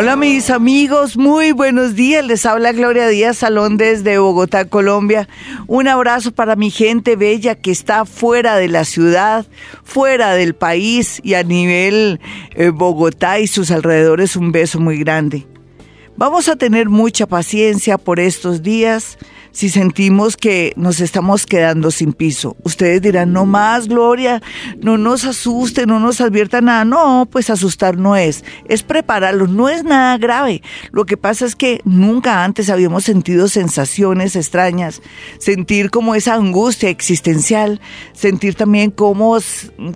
Hola mis amigos, muy buenos días. Les habla Gloria Díaz Salón desde Bogotá, Colombia. Un abrazo para mi gente bella que está fuera de la ciudad, fuera del país y a nivel eh, Bogotá y sus alrededores un beso muy grande. Vamos a tener mucha paciencia por estos días si sentimos que nos estamos quedando sin piso. Ustedes dirán, no más, Gloria, no nos asuste, no nos advierta nada. No, pues asustar no es, es prepararlo, no es nada grave. Lo que pasa es que nunca antes habíamos sentido sensaciones extrañas, sentir como esa angustia existencial, sentir también como,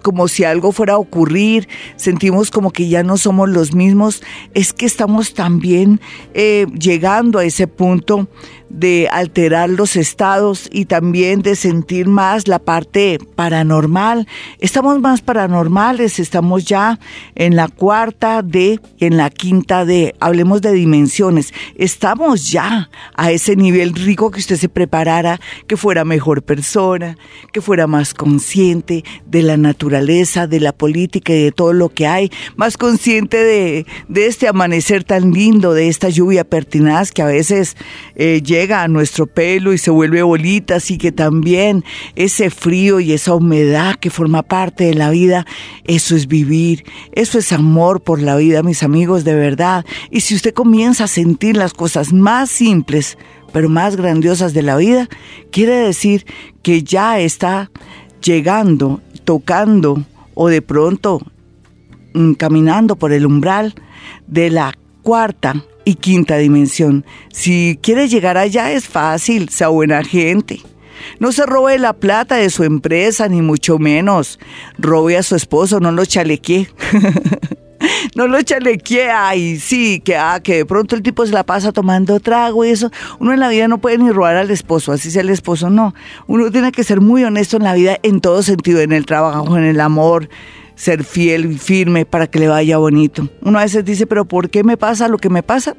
como si algo fuera a ocurrir, sentimos como que ya no somos los mismos. Es que estamos también eh, llegando a ese punto de alterar los estados y también de sentir más la parte paranormal. Estamos más paranormales, estamos ya en la cuarta D en la quinta D. Hablemos de dimensiones. Estamos ya a ese nivel rico que usted se preparara, que fuera mejor persona, que fuera más consciente de la naturaleza, de la política y de todo lo que hay, más consciente de, de este amanecer tan lindo, de esta lluvia pertinaz que a veces eh, llega a nuestro pelo y se vuelve bolitas y que también ese frío y esa humedad que forma parte de la vida, eso es vivir, eso es amor por la vida, mis amigos, de verdad. Y si usted comienza a sentir las cosas más simples, pero más grandiosas de la vida, quiere decir que ya está llegando, tocando o de pronto mm, caminando por el umbral de la cuarta y quinta dimensión. Si quiere llegar allá es fácil, sea buena gente. No se robe la plata de su empresa, ni mucho menos. Robe a su esposo, no lo chalequee. no lo chalequee, ay, sí, que, ah, que de pronto el tipo se la pasa tomando trago y eso. Uno en la vida no puede ni robar al esposo, así sea el esposo, no. Uno tiene que ser muy honesto en la vida en todo sentido, en el trabajo, en el amor, ser fiel y firme para que le vaya bonito. Uno a veces dice, pero ¿por qué me pasa lo que me pasa?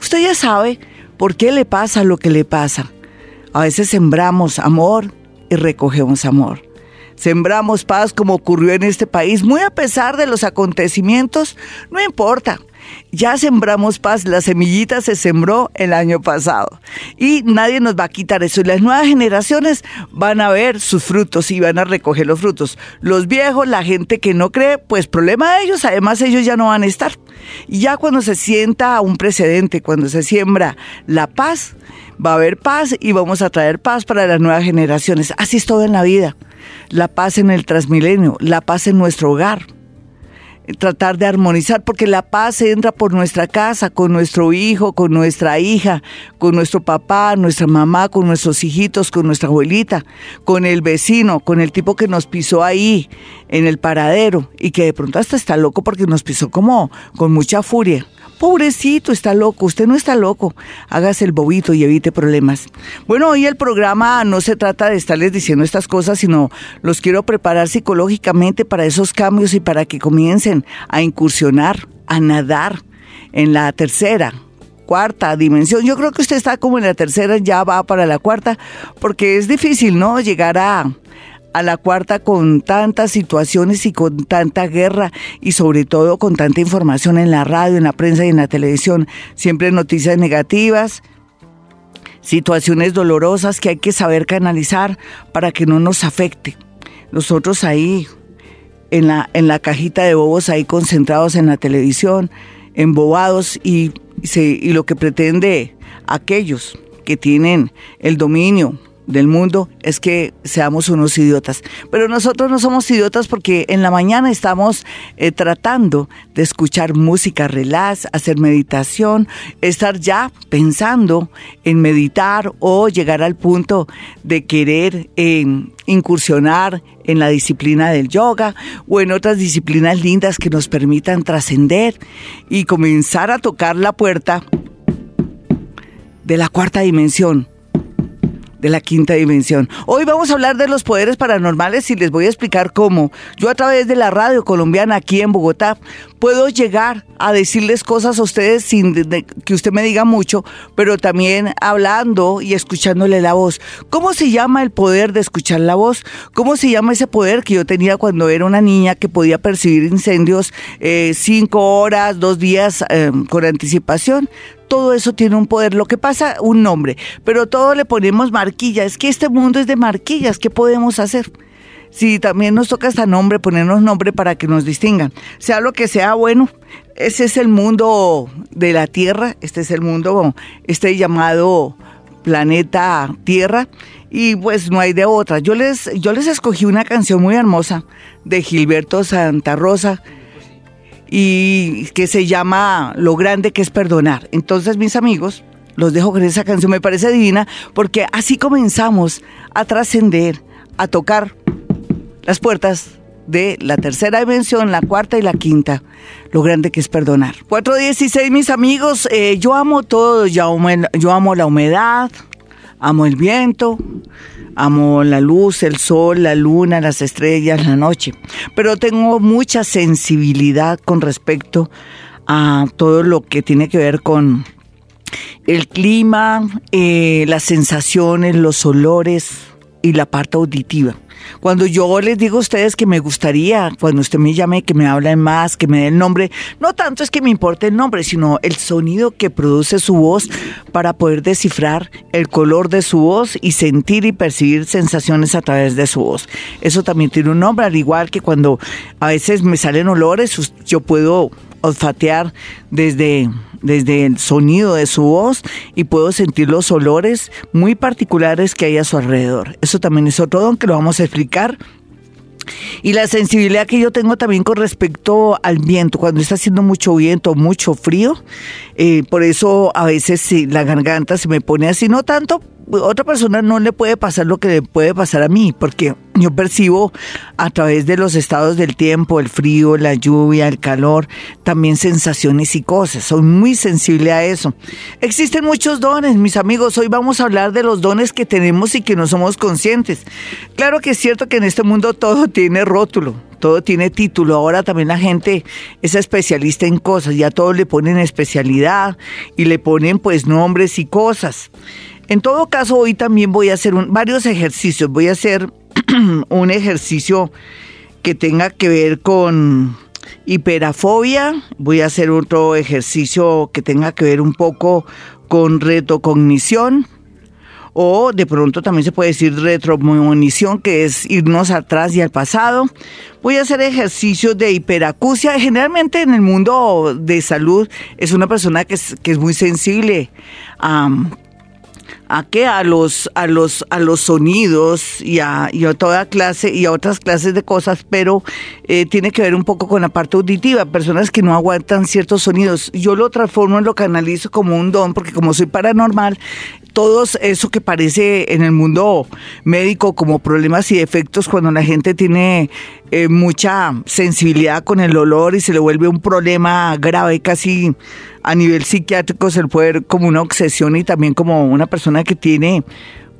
Usted ya sabe por qué le pasa lo que le pasa. A veces sembramos amor y recogemos amor. Sembramos paz como ocurrió en este país, muy a pesar de los acontecimientos, no importa. Ya sembramos paz, la semillita se sembró el año pasado y nadie nos va a quitar eso. Y las nuevas generaciones van a ver sus frutos y van a recoger los frutos. Los viejos, la gente que no cree, pues problema de ellos, además ellos ya no van a estar. Ya cuando se sienta un precedente, cuando se siembra la paz, va a haber paz y vamos a traer paz para las nuevas generaciones. Así es todo en la vida. La paz en el transmilenio, la paz en nuestro hogar tratar de armonizar, porque la paz entra por nuestra casa, con nuestro hijo, con nuestra hija, con nuestro papá, nuestra mamá, con nuestros hijitos, con nuestra abuelita, con el vecino, con el tipo que nos pisó ahí en el paradero y que de pronto hasta está loco porque nos pisó como con mucha furia. Pobrecito, está loco. Usted no está loco. Hágase el bobito y evite problemas. Bueno, hoy el programa no se trata de estarles diciendo estas cosas, sino los quiero preparar psicológicamente para esos cambios y para que comiencen a incursionar, a nadar en la tercera, cuarta dimensión. Yo creo que usted está como en la tercera, ya va para la cuarta, porque es difícil, ¿no? Llegar a, a la cuarta con tantas situaciones y con tanta guerra y sobre todo con tanta información en la radio, en la prensa y en la televisión. Siempre noticias negativas, situaciones dolorosas que hay que saber canalizar para que no nos afecte. Nosotros ahí, en la, en la cajita de bobos, ahí concentrados en la televisión, embobados y, y lo que pretende aquellos que tienen el dominio del mundo es que seamos unos idiotas. Pero nosotros no somos idiotas porque en la mañana estamos eh, tratando de escuchar música relax, hacer meditación, estar ya pensando en meditar o llegar al punto de querer em, incursionar en la disciplina del yoga o en otras disciplinas lindas que nos permitan trascender y comenzar a tocar la puerta de la cuarta dimensión de la quinta dimensión. Hoy vamos a hablar de los poderes paranormales y les voy a explicar cómo yo a través de la radio colombiana aquí en Bogotá puedo llegar a decirles cosas a ustedes sin que usted me diga mucho, pero también hablando y escuchándole la voz. ¿Cómo se llama el poder de escuchar la voz? ¿Cómo se llama ese poder que yo tenía cuando era una niña que podía percibir incendios eh, cinco horas, dos días eh, con anticipación? Todo eso tiene un poder. Lo que pasa, un nombre, pero todo le ponemos marquilla. Es que este mundo es de marquillas. ¿Qué podemos hacer? Si también nos toca hasta nombre, ponernos nombre para que nos distingan. Sea lo que sea, bueno, ese es el mundo de la Tierra, este es el mundo, este llamado planeta Tierra, y pues no hay de otra. Yo les, yo les escogí una canción muy hermosa de Gilberto Santa Rosa y que se llama Lo grande que es perdonar. Entonces, mis amigos, los dejo con esa canción, me parece divina, porque así comenzamos a trascender, a tocar las puertas de la tercera dimensión, la cuarta y la quinta. Lo grande que es perdonar. 416, mis amigos, eh, yo amo todo, yo amo, yo amo la humedad, amo el viento, amo la luz, el sol, la luna, las estrellas, la noche. Pero tengo mucha sensibilidad con respecto a todo lo que tiene que ver con el clima, eh, las sensaciones, los olores y la parte auditiva. Cuando yo les digo a ustedes que me gustaría, cuando usted me llame, que me hable más, que me dé el nombre, no tanto es que me importe el nombre, sino el sonido que produce su voz para poder descifrar el color de su voz y sentir y percibir sensaciones a través de su voz. Eso también tiene un nombre, al igual que cuando a veces me salen olores, yo puedo olfatear desde desde el sonido de su voz y puedo sentir los olores muy particulares que hay a su alrededor. Eso también es otro don que lo vamos a explicar y la sensibilidad que yo tengo también con respecto al viento, cuando está haciendo mucho viento, mucho frío, eh, por eso a veces la garganta se me pone así, no tanto otra persona no le puede pasar lo que le puede pasar a mí, porque yo percibo a través de los estados del tiempo, el frío, la lluvia, el calor, también sensaciones y cosas. Soy muy sensible a eso. Existen muchos dones, mis amigos. Hoy vamos a hablar de los dones que tenemos y que no somos conscientes. Claro que es cierto que en este mundo todo tiene rótulo, todo tiene título. Ahora también la gente es especialista en cosas, ya todos le ponen especialidad y le ponen pues nombres y cosas. En todo caso, hoy también voy a hacer varios ejercicios. Voy a hacer un ejercicio que tenga que ver con hiperafobia. Voy a hacer otro ejercicio que tenga que ver un poco con retocognición. O de pronto también se puede decir retromonición, que es irnos atrás y al pasado. Voy a hacer ejercicios de hiperacusia. Generalmente en el mundo de salud es una persona que es, que es muy sensible a a qué a los a los a los sonidos y a, y a toda clase y a otras clases de cosas pero eh, tiene que ver un poco con la parte auditiva personas que no aguantan ciertos sonidos. Yo lo transformo lo canalizo como un don porque como soy paranormal todo eso que parece en el mundo médico como problemas y defectos cuando la gente tiene eh, mucha sensibilidad con el olor y se le vuelve un problema grave casi a nivel psiquiátrico se le puede ver como una obsesión y también como una persona que tiene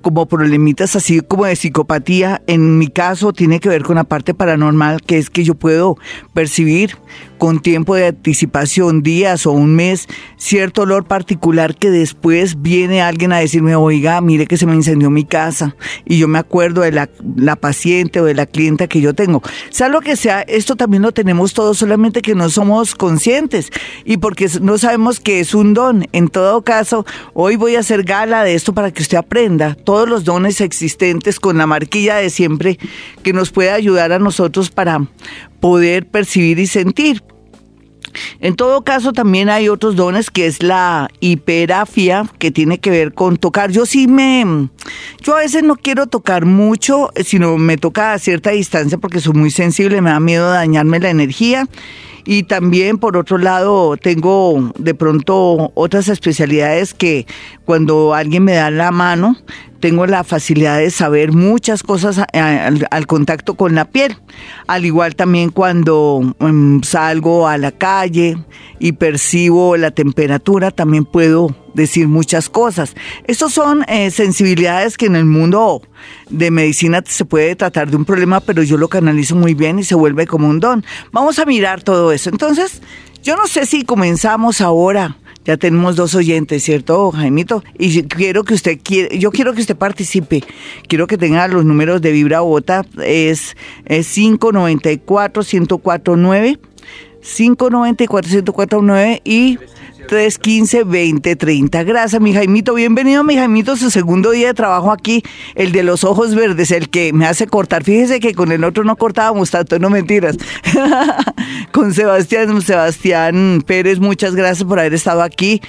como problemitas así como de psicopatía. En mi caso tiene que ver con la parte paranormal, que es que yo puedo percibir con tiempo de anticipación, días o un mes, cierto olor particular que después viene alguien a decirme, oiga, mire que se me incendió mi casa y yo me acuerdo de la, paciente o de la clienta que yo tengo. Sea lo que sea, esto también lo tenemos todos, solamente que no somos conscientes y porque no sabemos que es un don. En todo caso, hoy voy a hacer gala de esto para que usted aprenda todos los dones existentes con la marquilla de siempre que nos puede ayudar a nosotros para poder percibir y sentir. En todo caso, también hay otros dones que es la hiperafia, que tiene que ver con tocar. Yo sí me, yo a veces no quiero tocar mucho, sino me toca a cierta distancia porque soy muy sensible, me da miedo dañarme la energía. Y también, por otro lado, tengo de pronto otras especialidades que cuando alguien me da la mano, tengo la facilidad de saber muchas cosas al, contacto con la piel. Al igual también cuando em, salgo a la calle y percibo la temperatura, también puedo decir muchas cosas. Estos son eh, sensibilidades que en el mundo de medicina se puede tratar de un problema, pero yo lo canalizo muy bien y se vuelve como un don. Vamos a mirar todo eso. Entonces, yo no sé si comenzamos ahora. Ya tenemos dos oyentes, ¿cierto, Jaimito? Y quiero que usted yo quiero que usted participe. Quiero que tenga los números de Vibra Bota. Es, es 594 1049 594 1049 y 315-2030. Gracias, mi Jaimito. Bienvenido, mi Jaimito, su segundo día de trabajo aquí, el de los ojos verdes, el que me hace cortar. Fíjese que con el otro no cortábamos tanto, no mentiras. con Sebastián, Sebastián Pérez, muchas gracias por haber estado aquí.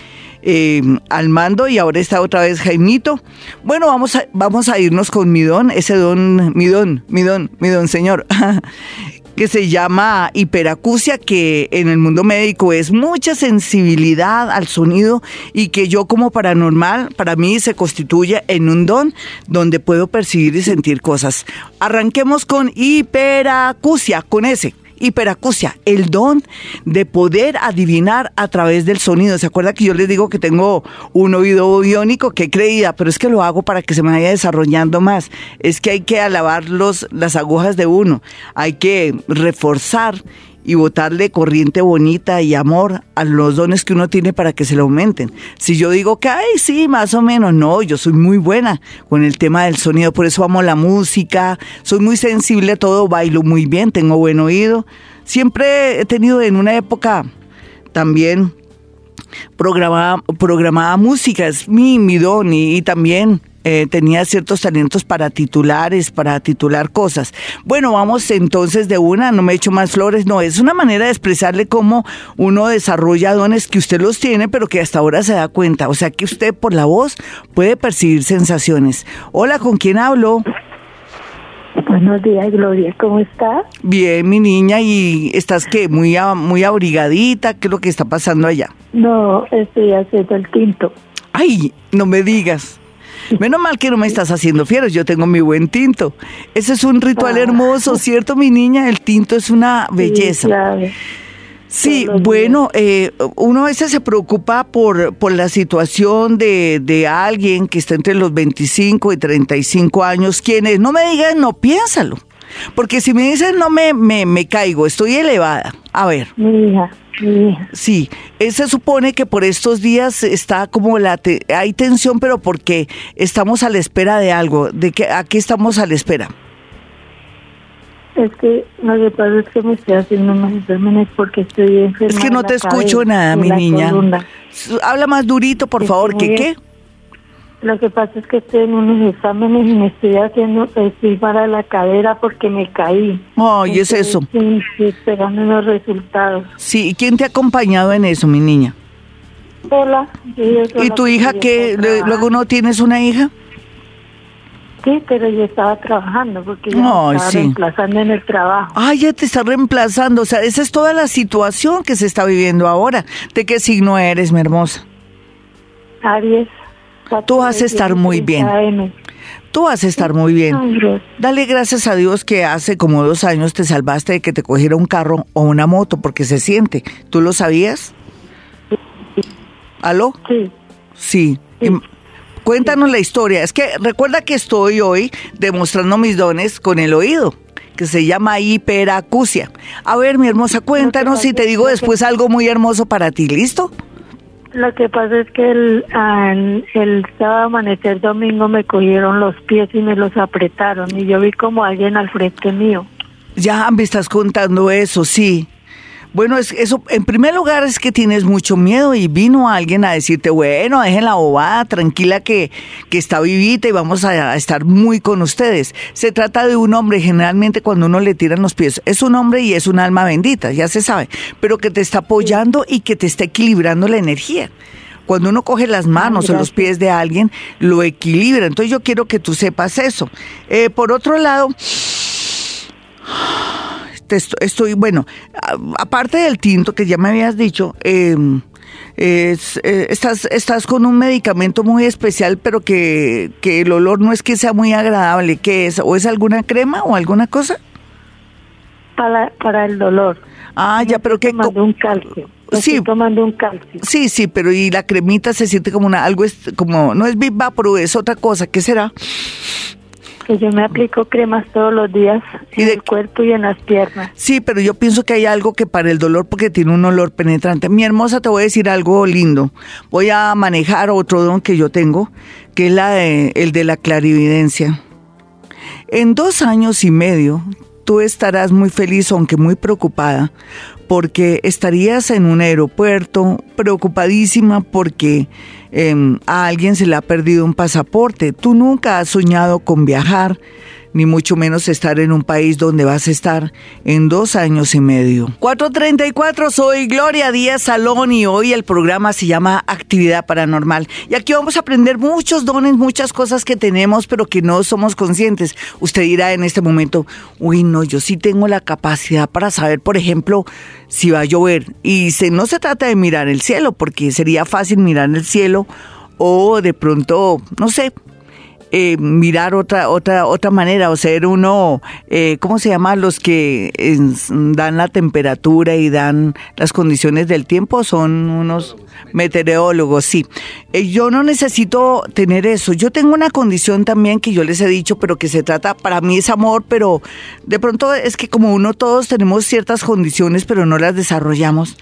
Eh, al mando y ahora está otra vez Jaimito. Bueno, vamos vamos a irnos con mi don, ese don, mi don, mi don, mi don señor. que se llama hiperacusia, que en el mundo médico es mucha sensibilidad al sonido y que yo como paranormal, para mí se constituye en un don donde puedo percibir y sentir cosas. Arranquemos con hiperacusia, con ese hiperacusia, el don de poder adivinar a través del sonido. ¿Se acuerda que yo les digo que tengo un oído biónico? Que creía, pero es que lo hago para que se me vaya desarrollando más. Es que hay que alabar los, las agujas de uno, hay que reforzar y botarle corriente bonita y amor a los dones que uno tiene para que se le aumenten. Si yo digo que, ay, sí, más o menos, no, yo soy muy buena con el tema del sonido, por eso amo la música, soy muy sensible a todo, bailo muy bien, tengo buen oído. Siempre he tenido en una época también programada, programada música, es mi, mi don y también eh, tenía ciertos talentos para titulares, para titular cosas. Bueno, vamos entonces de una, no me echo más flores, no, es una manera de expresarle cómo uno desarrolla dones que usted los tiene, pero que hasta ahora se da cuenta. O sea que usted por la voz puede percibir sensaciones. Hola, ¿con quién hablo? Buenos días, Gloria, ¿cómo estás? Bien, mi niña, ¿y estás qué? Muy, muy abrigadita? ¿Qué es lo que está pasando allá? No, estoy haciendo el tinto. Ay, no me digas. Menos mal que no me estás haciendo fieros, yo tengo mi buen tinto. Ese es un ritual ah. hermoso, ¿cierto, mi niña? El tinto es una belleza. Sí, bueno, eh, uno a veces se preocupa por, por la situación de, de, alguien que está entre los 25 y 35 años. Quienes no me digan, no, piénsalo. Porque si me dicen, no me, me, me caigo, estoy elevada. A ver. Mi hija, Sí, eh, se supone que por estos días está como la hay tensión, pero porque estamos a la espera de algo. ¿De que aquí estamos a la espera? Es que lo que pasa es que me estoy haciendo unos exámenes porque estoy enferma. Es que no te escucho nada, mi niña. Habla más durito, por favor. ¿Qué qué? Lo que pasa es que estoy en unos exámenes y me estoy haciendo, estoy para la cadera porque me caí. Ay, es eso. Sí, esperando los resultados. Sí, ¿y quién te ha acompañado en eso, mi niña? Hola. ¿Y tu hija qué? ¿Luego no tienes una hija? Sí, pero yo estaba trabajando porque yo me estaba reemplazando en el trabajo. Ay, ya te está reemplazando. O sea, esa es toda la situación que se está viviendo ahora. ¿De qué signo eres, mi hermosa? Aries. Tú vas a estar muy bien. Tú vas a estar muy bien. Dale gracias a Dios que hace como dos años te salvaste de que te cogiera un carro o una moto, porque se siente. ¿Tú lo sabías? ¿Aló? Sí. Sí. Cuéntanos la historia. Es que recuerda que estoy hoy demostrando mis dones con el oído que se llama hiperacusia. A ver, mi hermosa, cuéntanos y te digo después algo muy hermoso para ti, ¿listo? Lo que pasa es que el, el sábado amanecer domingo me cogieron los pies y me los apretaron y yo vi como alguien al frente mío. Ya me estás contando eso, sí. Bueno, es, eso, en primer lugar es que tienes mucho miedo y vino alguien a decirte, bueno, dejen la bobada, tranquila que, que está vivita y vamos a, estar muy con ustedes. Se trata de un hombre, generalmente cuando uno le tiran los pies, es un hombre y es un alma bendita, ya se sabe, pero que te está apoyando y que te está equilibrando la energía. Cuando uno coge las manos o los pies de alguien, lo equilibra. Entonces yo quiero que tú sepas eso. Eh, por otro lado, estoy, bueno, aparte del tinto que ya me habías dicho, em, eh, estás, estás con un medicamento muy especial, pero que, que el olor no es que sea muy agradable. ¿Qué es? ¿O es alguna crema o alguna cosa? Para, para el dolor. Ah, ya, pero que tomando un calcio. sí, estoy tomando un calcio. Sí, sí, pero y la cremita se siente como una algo es como no es Big pero es otra cosa, ¿qué será? Que yo me aplico cremas todos los días en el cuerpo y en las piernas. Sí, pero yo pienso que hay algo que para el dolor, porque tiene un olor penetrante. Mi hermosa, te voy a decir algo lindo. Voy a manejar otro don que yo tengo, que es la de, el de la clarividencia. En dos años y medio, tú estarás muy feliz, aunque muy preocupada, porque estarías en un aeropuerto preocupadísima porque em, a alguien se le ha perdido un pasaporte. Tú nunca has soñado con viajar ni mucho menos estar en un país donde vas a estar en dos años y medio. 434, soy Gloria Díaz Salón y hoy el programa se llama Actividad Paranormal. Y aquí vamos a aprender muchos dones, muchas cosas que tenemos, pero que no somos conscientes. Usted dirá en este momento, uy, no, yo sí tengo la capacidad para saber, por ejemplo, si va a llover. Y se, no se trata de mirar el cielo, porque sería fácil mirar el cielo o de pronto, no sé, eh, mirar otra otra otra manera o ser uno eh, cómo se llama los que dan la temperatura y dan las condiciones del tiempo son unos meteorólogos sí. Eh, yo no necesito tener eso. Yo tengo una condición también que yo les he dicho pero que se trata para mí es amor pero de pronto es que como uno todos tenemos ciertas condiciones pero no las desarrollamos.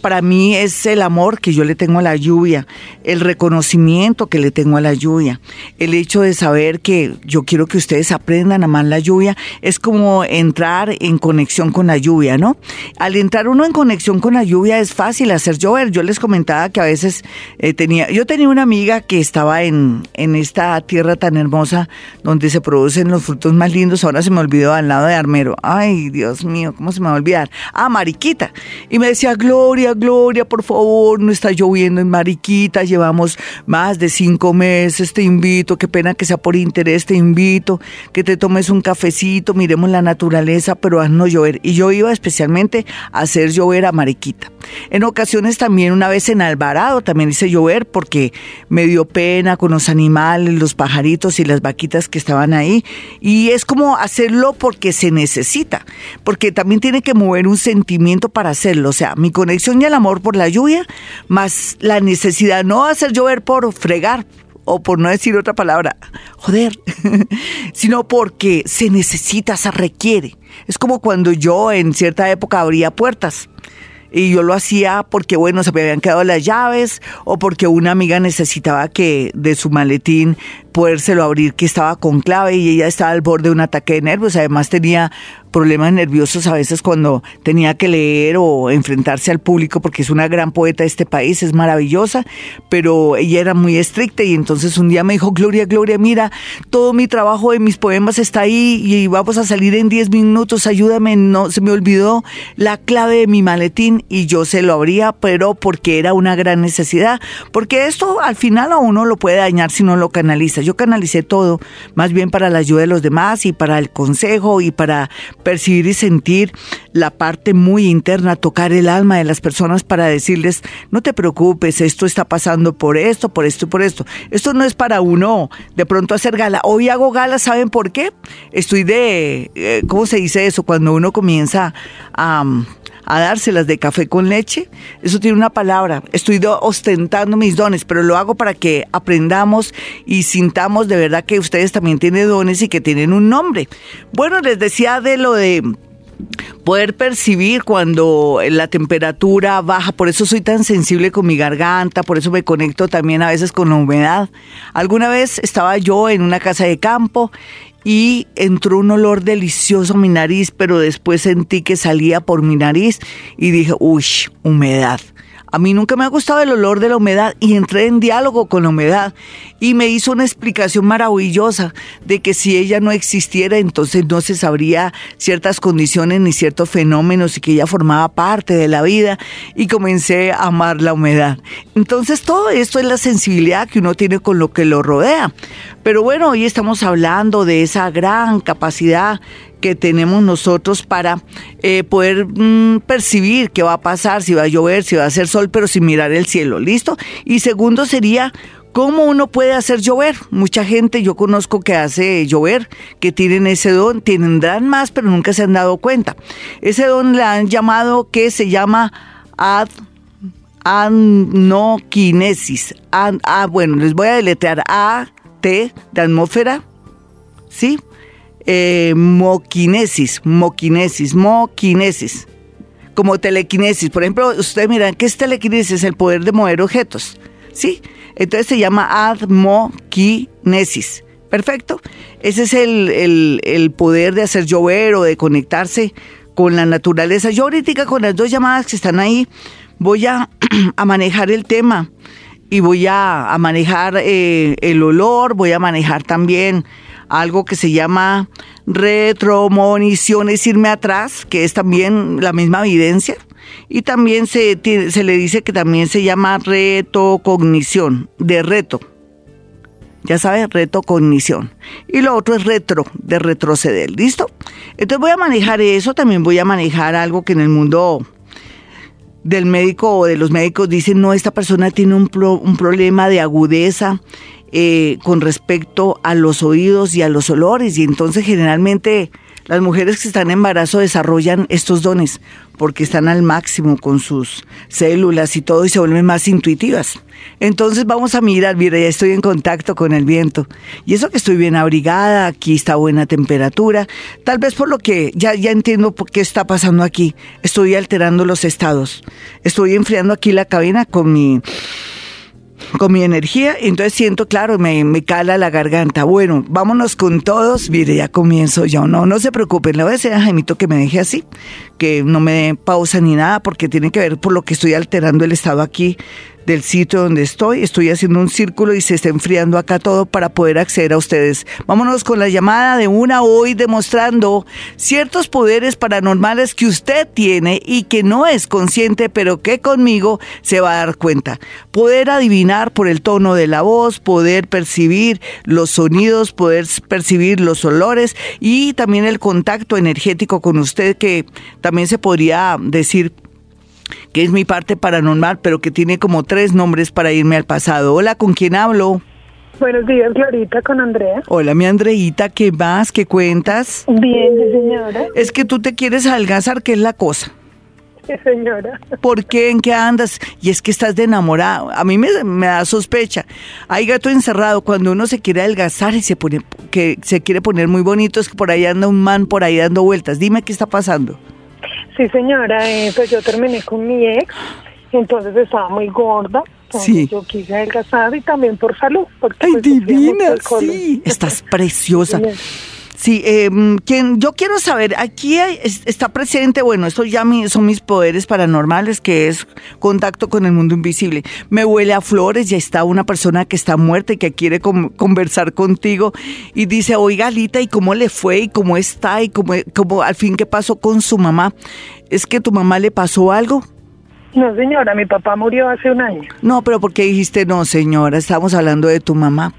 Para mí es el amor que yo le tengo a la lluvia el reconocimiento que le tengo a la lluvia el hecho de saber que yo quiero que ustedes aprendan a amar la lluvia es como entrar en conexión con la lluvia, ¿no? Al entrar uno en conexión con la lluvia es fácil hacer llover. Yo les comentaba que a veces eh, tenía, yo tenía una amiga que estaba en, en esta tierra tan hermosa donde se producen los frutos más lindos. Ahora se me olvidó al lado de Armero. Ay, Dios mío, ¿cómo se me va a olvidar? Ah, Mariquita. Y me decía, Gloria, Gloria, por favor, no está lloviendo en Mariquita. Llevamos más de cinco meses, te invito qué pena que sea por interés, te invito, que te tomes un cafecito, miremos la naturaleza, pero no llover. Y yo iba especialmente a hacer llover a Mariquita. En ocasiones también, una vez en Alvarado, también hice llover porque me dio pena con los animales, los pajaritos y las vaquitas que estaban ahí. Y es como hacerlo porque se necesita, porque también tiene que mover un sentimiento para hacerlo. O sea, mi conexión y el amor por la lluvia, más la necesidad no hacer llover por fregar, o por no decir otra palabra, joder, sino porque se necesita, se requiere. Es como cuando yo en cierta época abría puertas y yo lo hacía porque, bueno, se me habían quedado las llaves o porque una amiga necesitaba que de su maletín podérselo abrir que estaba con clave y ella estaba al borde de un ataque de nervios. Además tenía problemas nerviosos a veces cuando tenía que leer o enfrentarse al público porque es una gran poeta de este país, es maravillosa, pero ella era muy estricta y entonces un día me dijo, Gloria, Gloria, mira, todo mi trabajo de mis poemas está ahí y vamos a salir en 10 minutos, ayúdame, no, se me olvidó la clave de mi maletín y yo se lo abría, pero porque era una gran necesidad, porque esto al final a uno lo puede dañar si no lo canaliza. Yo canalicé todo, más bien para la ayuda de los demás y para el consejo y para percibir y sentir la parte muy interna, tocar el alma de las personas para decirles, no te preocupes, esto está pasando por esto, por esto y por esto. Esto no es para uno de pronto hacer gala. Hoy hago gala, ¿saben por qué? Estoy de, eh, ¿cómo se dice eso? Cuando uno comienza a a dárselas de café con leche. Eso tiene una palabra. Estoy ostentando mis dones, pero lo hago para que aprendamos y sintamos de verdad que ustedes también tienen dones y que tienen un nombre. Bueno, les decía de lo de poder percibir cuando la temperatura baja, por eso soy tan sensible con mi garganta, por eso me conecto también a veces con la humedad. Alguna vez estaba yo en una casa de campo y entró un olor delicioso a mi nariz, pero después sentí que salía por mi nariz y dije, uy, humedad. A mí nunca me ha gustado el olor de la humedad y entré en diálogo con la humedad y me hizo una explicación maravillosa de que si ella no existiera entonces no se sabría ciertas condiciones ni ciertos fenómenos y que ella formaba parte de la vida y comencé a amar la humedad. Entonces todo esto es la sensibilidad que uno tiene con lo que lo rodea. Pero bueno, hoy estamos hablando de esa gran capacidad que tenemos nosotros para eh, poder mm, percibir qué va a pasar, si va a llover, si va a hacer sol, pero sin mirar el cielo, ¿listo? Y segundo sería ¿Cómo uno puede hacer llover? Mucha gente yo conozco que hace llover, que tienen ese don, tendrán más, pero nunca se han dado cuenta. Ese don le han llamado que se llama ad anoquinesis. ah, bueno, les voy a deletrear A, T de atmósfera, ¿sí? Eh, moquinesis, moquinesis, moquinesis. Como telequinesis. Por ejemplo, ustedes miran, ¿qué es telequinesis? El poder de mover objetos. ¿Sí? Entonces se llama admoquinesis. Perfecto. Ese es el, el, poder de hacer llover o de conectarse con la naturaleza. Yo ahorita con las dos llamadas que están ahí voy a, a manejar el tema y voy a, a manejar eh, el olor, voy a manejar también algo que se llama retromonición, es irme atrás, que es también la misma evidencia. Y también se, se le dice que también se llama retocognición, de reto. Ya sabes, retocognición. Y lo otro es retro, de retroceder. ¿Listo? Entonces voy a manejar eso, también voy a manejar algo que en el mundo del médico o de los médicos dicen, no, esta persona tiene un, un problema de agudeza eh, con respecto a los oídos y a los olores. Y entonces generalmente las mujeres que están en embarazo desarrollan estos dones porque están al máximo con sus células y todo y se vuelven más intuitivas. Entonces vamos a mirar, mira, ya estoy en contacto con el viento. Y eso que estoy bien abrigada, aquí está buena temperatura. Tal vez por lo que ya, ya entiendo por qué está pasando aquí. Estoy alterando los estados. Estoy enfriando aquí la cabina con mi con mi energía, entonces siento, claro, me, me cala la garganta. Bueno, vámonos con todos. Mire, ya comienzo yo. No, no se preocupen, le voy a decir a Jaimito que me deje así, que no me dé pausa ni nada, porque tiene que ver por lo que estoy alterando el estado aquí del sitio donde estoy. Estoy haciendo un círculo y se está enfriando acá todo para poder acceder a ustedes. Vámonos con la llamada de una hoy demostrando ciertos poderes paranormales que usted tiene y que no es consciente, pero que conmigo se va a dar cuenta. Poder adivinar por el tono de la voz, poder percibir los sonidos, poder percibir los olores y también el contacto energético con usted que también se podría decir que es mi parte paranormal, pero que tiene como tres nombres para irme al pasado. Hola, ¿con quién hablo? Buenos días, Glorita, con Andrea. Hola, mi Andreita, ¿qué más? ¿Qué cuentas? Bien, señora. Es que tú te quieres algazar, ¿qué es la cosa? Sí, señora. ¿Por qué? ¿En qué andas? Y es que estás de enamorado. A mí me, me, da sospecha. Hay gato encerrado. Cuando uno se quiere algazar y se pone, que se quiere poner muy bonito, es que por ahí anda un man por ahí dando vueltas. Dime qué está pasando. Sí, señora, eh, pues yo terminé con mi ex, entonces estaba muy gorda. Sí. Yo quise adelgazar y también por salud. Porque, ¡Ay, pues, divina! Sí, estás preciosa. Sí, eh, quien, yo quiero saber, aquí está presente, bueno, esto ya son mis poderes paranormales, que es contacto con el mundo invisible. Me huele a flores, ya está una persona que está muerta y que quiere conversar contigo y dice, oiga, Lita, ¿y cómo le fue? ¿Y cómo está? ¿Y cómo, cómo al fin qué pasó con su mamá? ¿Es que tu mamá le pasó algo? No, señora, mi papá murió hace un año. No, pero ¿por qué dijiste no, señora? Estamos hablando de tu mamá.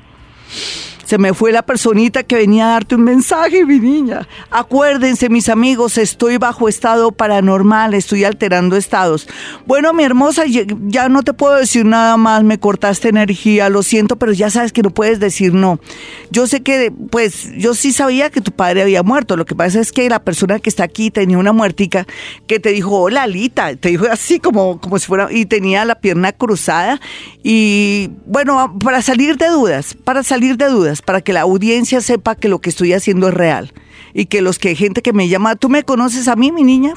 Se me fue la personita que venía a darte un mensaje, mi niña. Acuérdense, mis amigos, estoy bajo estado paranormal, estoy alterando estados. Bueno, mi hermosa, ya no te puedo decir nada más, me cortaste energía, lo siento, pero ya sabes que no puedes decir no. Yo sé que, pues, yo sí sabía que tu padre había muerto. Lo que pasa es que la persona que está aquí tenía una muertica que te dijo, hola, Lita, te dijo así como, como si fuera, y tenía la pierna cruzada. Y bueno, para salir de dudas, para salir de dudas para que la audiencia sepa que lo que estoy haciendo es real y que los que gente que me llama, ¿tú me conoces a mí, mi niña?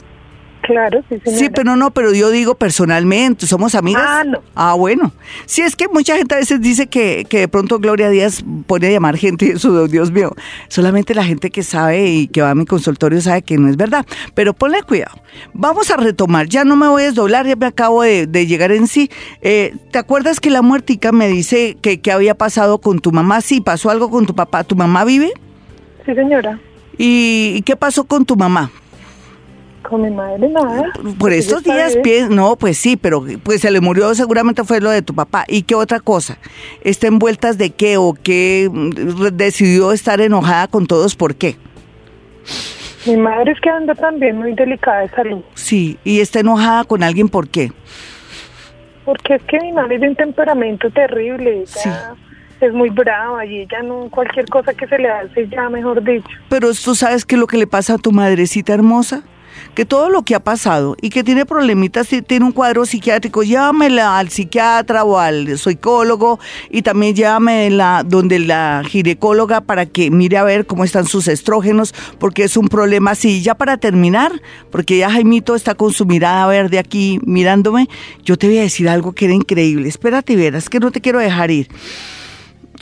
Claro, sí, señora. Sí, pero no, pero yo digo personalmente, somos amigas. Ah, no. Ah, bueno. Sí, es que mucha gente a veces dice que, que de pronto Gloria Díaz pone a llamar gente y eso, Dios mío. Solamente la gente que sabe y que va a mi consultorio sabe que no es verdad. Pero ponle cuidado. Vamos a retomar. Ya no me voy a desdoblar, ya me acabo de, llegar en sí. Eh, ¿Te acuerdas que la muertica me dice que qué había pasado con tu mamá? Sí, pasó algo con tu papá. ¿Tu mamá vive? Sí, señora. ¿Y qué pasó con tu mamá? Con mi madre nada. Por estos días, no, pues sí, pero pues se le murió seguramente fue lo de tu papá. ¿Y qué otra cosa? ¿Está envueltas de qué o qué mm, decidió estar enojada con todos? ¿Por qué? Mi madre es que anda también muy delicada de salud. Sí, y está enojada con alguien, ¿por qué? porque es que mi madre es de un temperamento terrible. Ella es muy brava y ella no, cualquier cosa que se le hace ya, mejor dicho. Pero tú sabes qué es lo que le pasa a tu madrecita hermosa? Que todo lo que ha pasado y que tiene problemitas, tiene un cuadro psiquiátrico, llámela al psiquiatra o al psicólogo y también llámela donde la ginecóloga para que mire a ver cómo están sus estrógenos, porque es un problema así. Ya para terminar, porque ya Jaimito está con su mirada verde aquí mirándome, yo te voy a decir algo que era increíble. Espérate, verás que no te quiero dejar ir.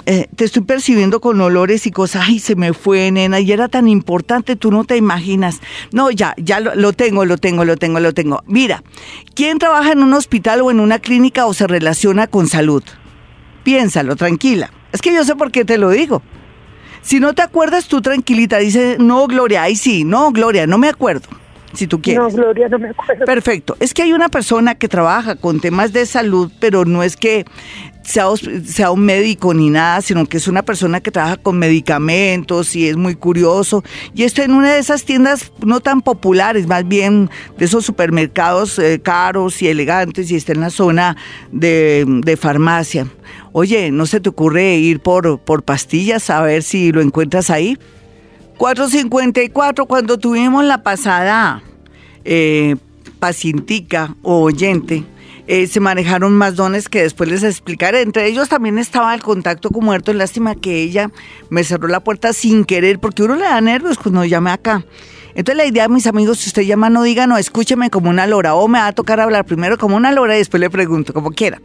Eh, te estoy percibiendo con olores y cosas, ay, se me fue, nena, y era tan importante, tú no te imaginas. No, ya, ya lo, tengo, lo tengo, lo tengo, lo tengo. Mira, ¿quién trabaja en un hospital o en una clínica o se relaciona con salud? Piénsalo, tranquila. Es que yo sé por qué te lo digo. Si no te acuerdas, tú tranquilita, dice, no, Gloria, ay sí, no, Gloria, no me acuerdo si tú quieres. No, Gloria, no me acuerdo. Perfecto. Es que hay una persona que trabaja con temas de salud, pero no es que sea, un médico ni nada, sino que es una persona que trabaja con medicamentos y es muy curioso. Y está en una de esas tiendas no tan populares, más bien de esos supermercados eh, caros y elegantes y está en la zona de, de, farmacia. Oye, ¿no se te ocurre ir por, por pastillas a ver si lo encuentras ahí? 454, cuando tuvimos la pasada eh, pacientica o oyente, eh, se manejaron más dones que después les explicaré. Entre ellos también estaba el contacto con muertos. Lástima que ella me cerró la puerta sin querer, porque uno le da nervios cuando llame acá. Entonces la idea, mis amigos, si usted llama, no diga, no, escúcheme como una lora, o me va a tocar hablar primero como una lora y después le pregunto, como quiera.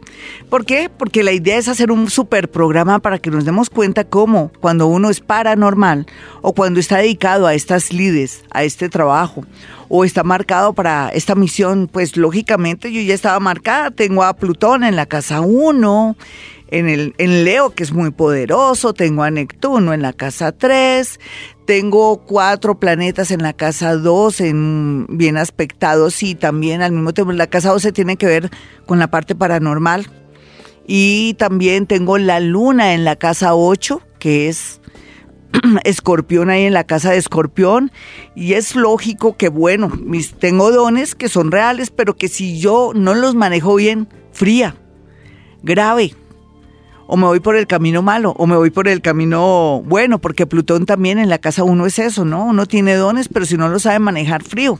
¿Por qué? Porque la idea es hacer un super programa para que nos demos cuenta cómo cuando uno es paranormal o cuando está dedicado a estas lides, a este trabajo, o está marcado para esta misión, pues lógicamente yo ya estaba marcada, tengo a Plutón en la casa 1, en, el, en Leo, que es muy poderoso, tengo a Neptuno en la casa 3, tengo cuatro planetas en la casa 2, en, bien aspectados y también al mismo tiempo la casa 12 tiene que ver con la parte paranormal. Y también tengo la luna en la casa 8, que es escorpión ahí en la casa de escorpión. Y es lógico que, bueno, tengo dones que son reales, pero que si yo no los manejo bien, fría, grave, o me voy por el camino malo, o me voy por el camino bueno, porque Plutón también en la casa uno es eso, ¿no? Uno tiene dones, pero si no lo sabe manejar frío.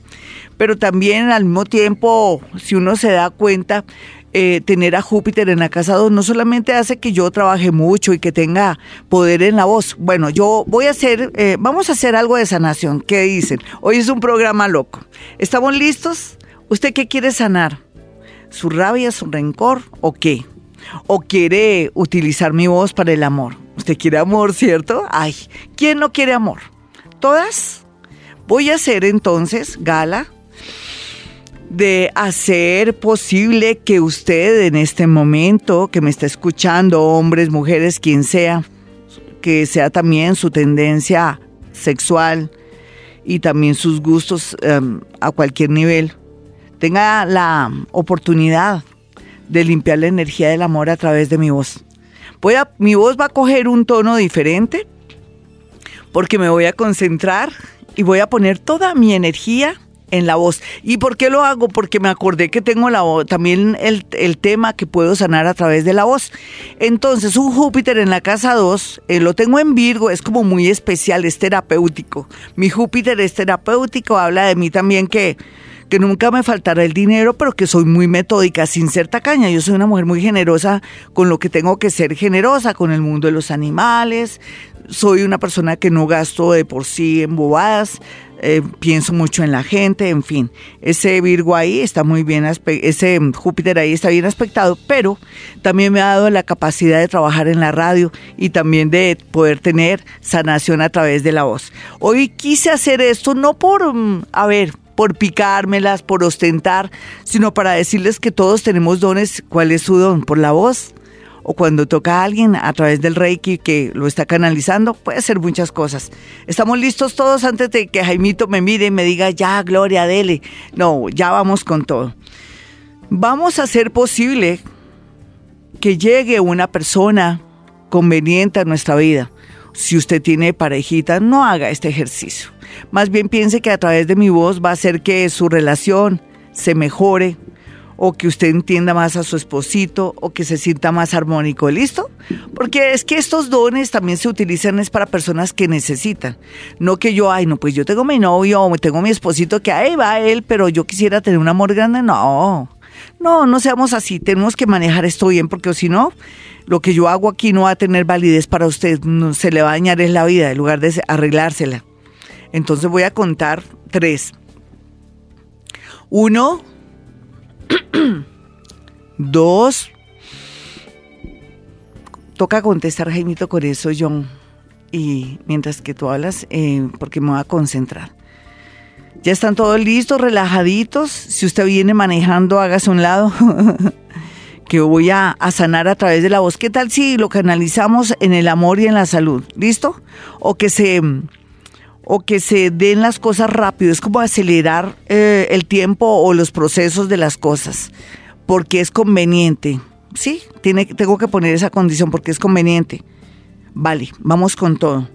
Pero también al mismo tiempo, si uno se da cuenta, eh, tener a Júpiter en la casa 2 no solamente hace que yo trabaje mucho y que tenga poder en la voz. Bueno, yo voy a hacer, eh, vamos a hacer algo de sanación. ¿Qué dicen? Hoy es un programa loco. ¿Estamos listos? ¿Usted qué quiere sanar? ¿Su rabia, su rencor o qué? O quiere utilizar mi voz para el amor. Usted quiere amor, ¿cierto? Ay, ¿quién no quiere amor? ¿Todas? Voy a hacer entonces gala de hacer posible que usted en este momento que me está escuchando, hombres, mujeres, quien sea, que sea también su tendencia sexual y también sus gustos em, a cualquier nivel, tenga la oportunidad de limpiar la energía del amor a través de mi voz. Voy mi voz va a coger un tono diferente porque me voy a concentrar y voy a poner toda mi energía en la voz. ¿Y por qué lo hago? Porque me acordé que tengo la también el, el, tema que puedo sanar a través de la voz. Entonces, un Júpiter en la casa 2, eh, lo tengo en Virgo, es como muy especial, es terapéutico. Mi Júpiter es terapéutico, habla de mí también que que nunca me faltará el dinero, pero que soy muy metódica, sin ser tacaña. Yo soy una mujer muy generosa con lo que tengo que ser generosa, con el mundo de los animales. Soy una persona que no gasto de por sí en bobadas. Eh, pienso mucho en la gente, en fin. Ese Virgo ahí está muy bien, ese Júpiter ahí está bien aspectado, pero también me ha dado la capacidad de trabajar en la radio y también de poder tener sanación a través de la voz. Hoy quise hacer esto no por, mm, a ver, por picármelas, por ostentar, sino para decirles que todos tenemos dones. ¿Cuál es su don? Por la voz. O cuando toca a alguien a través del Reiki que lo está canalizando, puede ser muchas cosas. ¿Estamos listos todos antes de que Jaimito me mire y me diga, ya, Gloria, dele? No, ya vamos con todo. Vamos a hacer posible que llegue una persona conveniente a nuestra vida. Si usted tiene parejita, no haga este ejercicio. Más bien piense que a través de mi voz va a hacer que su relación se mejore o que usted entienda más a su esposito o que se sienta más armónico, ¿listo? Porque es que estos dones también se utilizan es para personas que necesitan, no que yo, ay, no, pues yo tengo mi novio o tengo mi esposito que ahí va él, pero yo quisiera tener un amor grande, no. No, no seamos así, tenemos que manejar esto bien porque si no, lo que yo hago aquí no va a tener validez para usted, se le va a dañar es la vida en lugar de arreglársela. Entonces voy a contar tres. Uno, dos. Toca contestar, Jaimito, con eso, John. Y mientras que tú hablas, eh, porque me voy a concentrar. Ya están todos listos, relajaditos. Si usted viene manejando, hágase un lado. que voy a, a, sanar a través de la voz. ¿Qué tal si lo canalizamos en el amor y en la salud? ¿Listo? O que se o que se den las cosas rápido, es como acelerar eh, el tiempo o los procesos de las cosas, porque es conveniente. Sí, tiene, tengo que poner esa condición porque es conveniente. Vale, vamos con todo.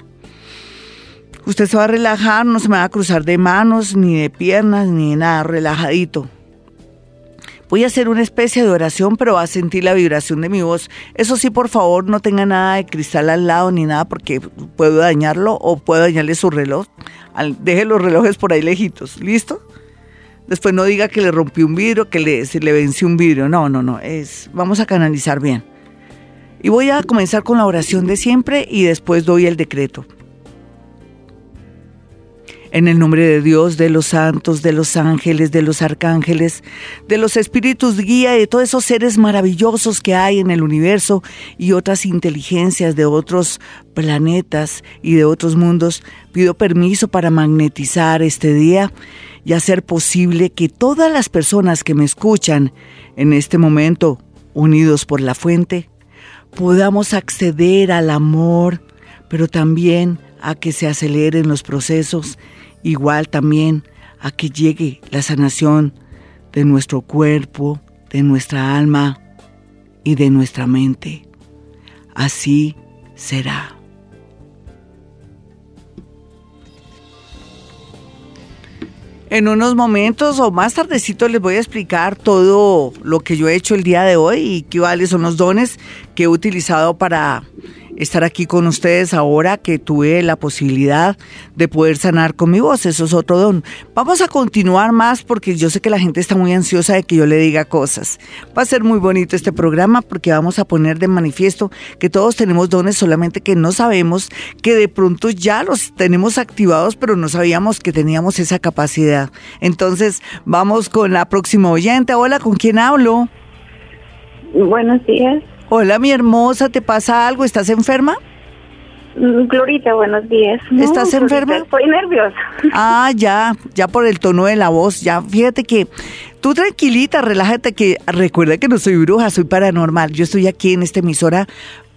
Usted se va a relajar, no se me va a cruzar de manos, ni de piernas, ni de nada, relajadito. Voy a hacer una especie de oración, pero va a sentir la vibración de mi voz. Eso sí, por favor, no tenga nada de cristal al lado ni nada porque puedo dañarlo o puedo dañarle su reloj. Deje los relojes por ahí lejitos. ¿Listo? Después no diga que le rompí un vidrio, que le, le venció un vidrio. No, no, no. Es, vamos a canalizar bien. Y voy a comenzar con la oración de siempre y después doy el decreto. En el nombre de Dios, de los santos, de los ángeles, de los arcángeles, de los espíritus guía, de todos esos seres maravillosos que hay en el universo y otras inteligencias de otros planetas y de otros mundos, pido permiso para magnetizar este día y hacer posible que todas las personas que me escuchan en este momento, unidos por la fuente, podamos acceder al amor, pero también a que se aceleren los procesos igual también a que llegue la sanación de nuestro cuerpo, de nuestra alma y de nuestra mente. Así será. En unos momentos o más tardecito les voy a explicar todo lo que yo he hecho el día de hoy y cuáles son los dones que he utilizado para estar aquí con ustedes ahora que tuve la posibilidad de poder sanar con mi voz. Eso es otro don. Vamos a continuar más porque yo sé que la gente está muy ansiosa de que yo le diga cosas. Va a ser muy bonito este programa porque vamos a poner de manifiesto que todos tenemos dones, solamente que no sabemos que de pronto ya los tenemos activados, pero no sabíamos que teníamos esa capacidad. Entonces, vamos con la próxima oyente. Hola, ¿con quién hablo? Buenos días. Hola, mi hermosa, ¿te pasa algo? ¿Estás enferma? Mm, Glorita, buenos días. ¿Estás enferma? Estoy nerviosa. Ah, ya, ya por el tono de la voz, ya. Fíjate que tú tranquilita, relájate que recuerda que no soy bruja, soy paranormal. Yo estoy aquí en esta emisora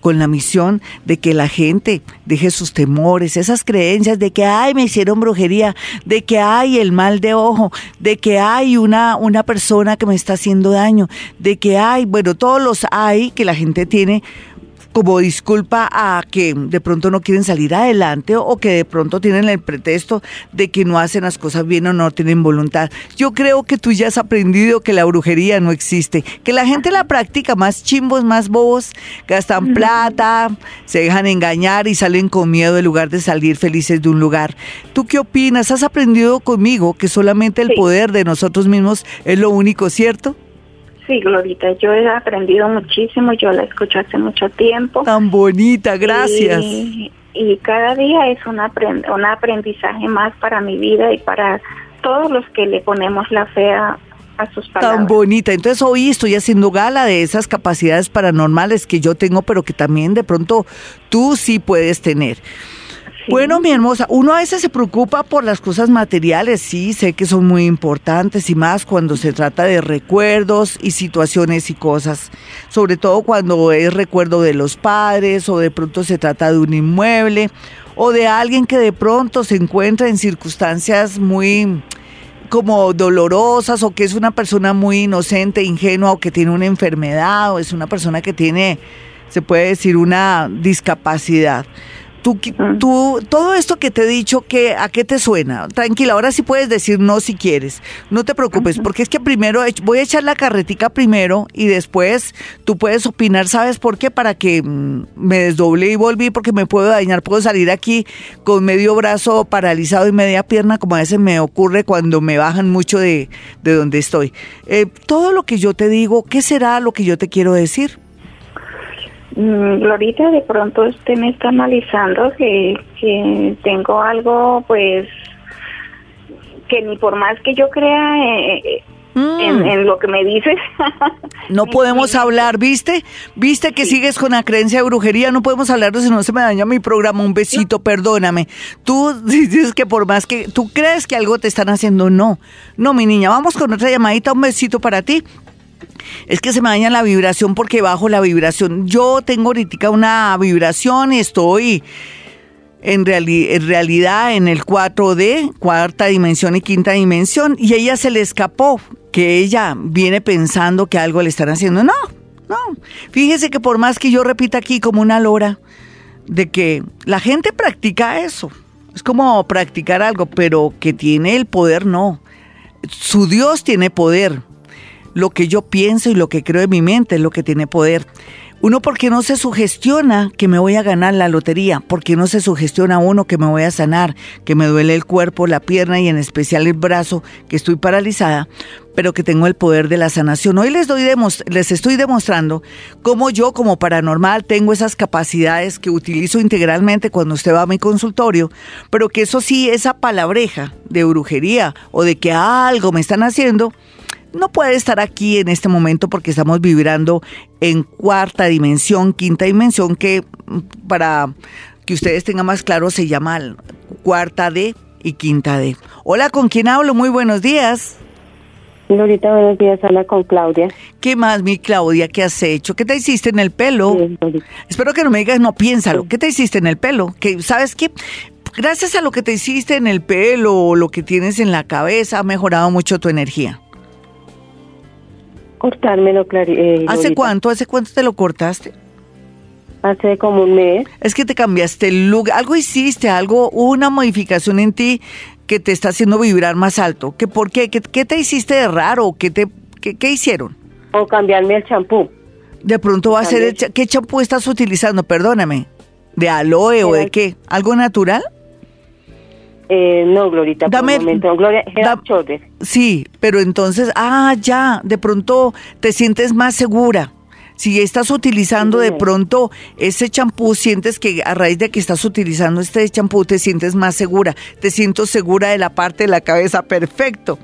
con la misión de que la gente deje sus temores, esas creencias de que, ay, me hicieron brujería, de que hay el mal de ojo, de que hay una, una persona que me está haciendo daño, de que hay, bueno, todos los hay que la gente tiene como disculpa a que de pronto no quieren salir adelante o que de pronto tienen el pretexto de que no hacen las cosas bien o no tienen voluntad. Yo creo que tú ya has aprendido que la brujería no existe, que la gente la practica, más chimbos, más bobos, gastan plata, se dejan engañar y salen con miedo en lugar de salir felices de un lugar. ¿Tú qué opinas? ¿Has aprendido conmigo que solamente el poder de nosotros mismos es lo único, cierto? Sí, Glorita, yo he aprendido muchísimo, yo la escucho hace mucho tiempo. Tan bonita, gracias. Y, cada día es un, un aprendizaje más para mi vida y para todos los que le ponemos la fe a, a sus palabras. Tan bonita. Entonces hoy estoy haciendo gala de esas capacidades paranormales que yo tengo, pero que también de pronto tú sí puedes tener. Bueno, mi hermosa, uno a veces se preocupa por las cosas materiales, sí, sé que son muy importantes y más cuando se trata de recuerdos y situaciones y cosas, sobre todo cuando es recuerdo de los padres o de pronto se trata de un inmueble o de alguien que de pronto se encuentra en circunstancias muy como dolorosas o que es una persona muy inocente, ingenua o que tiene una enfermedad o es una persona que tiene, se puede decir, una discapacidad. Tú, Mm. tú, todo esto que te he dicho, que, ¿a qué te suena? Tranquila, ahora sí puedes decir no si quieres. No te preocupes, porque es que primero voy a echar la carretica primero y después tú puedes opinar, ¿sabes por qué? Para que mm, me desdoble y volví porque me puedo dañar, puedo salir aquí con medio brazo paralizado y media pierna, como a veces me ocurre cuando me bajan mucho de, de donde estoy. Eh, todo lo que yo te digo, ¿qué será lo que yo te quiero decir? Mm, Glorita, de pronto usted me está analizando que, que tengo algo, pues, que ni por más que yo crea eh, eh, Mm. en, en lo que me dices. No podemos hablar, ¿viste? ¿Viste que sigues con la creencia de brujería? No podemos hablar si no se me daña mi programa. Un besito, perdóname. Tú dices que por más que tú crees que algo te están haciendo, no. No, mi niña, vamos con otra llamadita. Un besito para ti. Es que se me daña la vibración porque bajo la vibración. Yo tengo ahorita una vibración y estoy en, en realidad en el 4D, cuarta dimensión y quinta dimensión, y ella se le escapó, que ella viene pensando que algo le están haciendo. No, no. Fíjese que por más que yo repita aquí como una lora, de que la gente practica eso. Es como practicar algo, pero que tiene el poder, no. Su Dios tiene poder. Lo que yo pienso y lo que creo en mi mente es lo que tiene poder. Uno porque no se sugestiona que me voy a ganar la lotería, porque no se sugestiona uno que me voy a sanar, que me duele el cuerpo, la pierna y en especial el brazo, que estoy paralizada, pero que tengo el poder de la sanación. Hoy les, doy les estoy demostrando cómo yo como paranormal tengo esas capacidades que utilizo integralmente cuando usted va a mi consultorio, pero que eso sí, esa palabreja de brujería o de que algo me están haciendo, no puede estar aquí en este momento porque estamos vibrando en cuarta dimensión, quinta dimensión, que mm, para que ustedes tengan más claro se llama cuarta D y quinta D. Hola, ¿con quién hablo? Muy buenos días. Lorita, buenos días, habla con Claudia. ¿Qué más, mi Claudia? ¿Qué has hecho? ¿Qué te hiciste en el pelo? Espero que no me digas, no, piénsalo. ¿Qué te hiciste en el pelo? Que, ¿Sabes qué? Gracias a lo que te hiciste en el pelo o lo que tienes en la cabeza, ha mejorado mucho tu energía. Cortármelo, Clari eh, ¿Hace cuánto? ¿Hace cuánto te lo cortaste? Hace como un mes. Es que te cambiaste el look, algo hiciste, algo, una modificación en ti que te está haciendo vibrar más alto. ¿Qué, ¿Por qué? ¿Qué, qué te hiciste de raro? ¿Qué, te, qué, qué hicieron? O cambiarme el champú. De pronto va a ser, el ¿qué champú estás utilizando? Perdóname. ¿De aloe o de qué? ¿Algo natural? Eh, no, Glorita, Dame- por el momento. Gloria, da-. Sí, pero entonces, ah, ya, de pronto te sientes más segura. Si estás utilizando de pronto ese champú, sientes que a raíz de que estás utilizando este champú te sientes más segura. Te siento segura de la parte de la cabeza. Perfecto.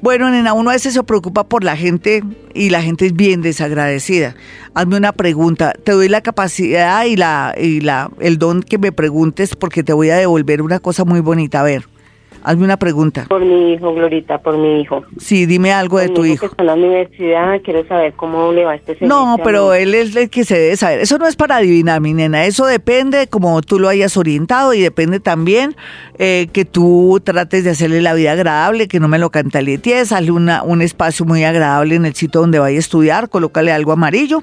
Bueno, nena, uno a veces se preocupa por la gente y la gente es bien desagradecida. Hazme una pregunta. Te doy la capacidad y la y la el don que me preguntes porque te voy a devolver una cosa muy bonita. A ver, hazme una pregunta. Por mi hijo, Glorita, por mi hijo. Sí, dime algo de tu mi hijo. que está en la universidad, quiero saber cómo le va a este semestre. No, pero él es el que se debe saber. Eso no es para adivinar, mi nena. Eso depende de cómo tú lo hayas orientado y depende también eh, que tú trates de hacerle la vida agradable, que no me lo cantaleties, hazle una, un espacio muy agradable en el sitio donde vaya a estudiar, colócale algo amarillo.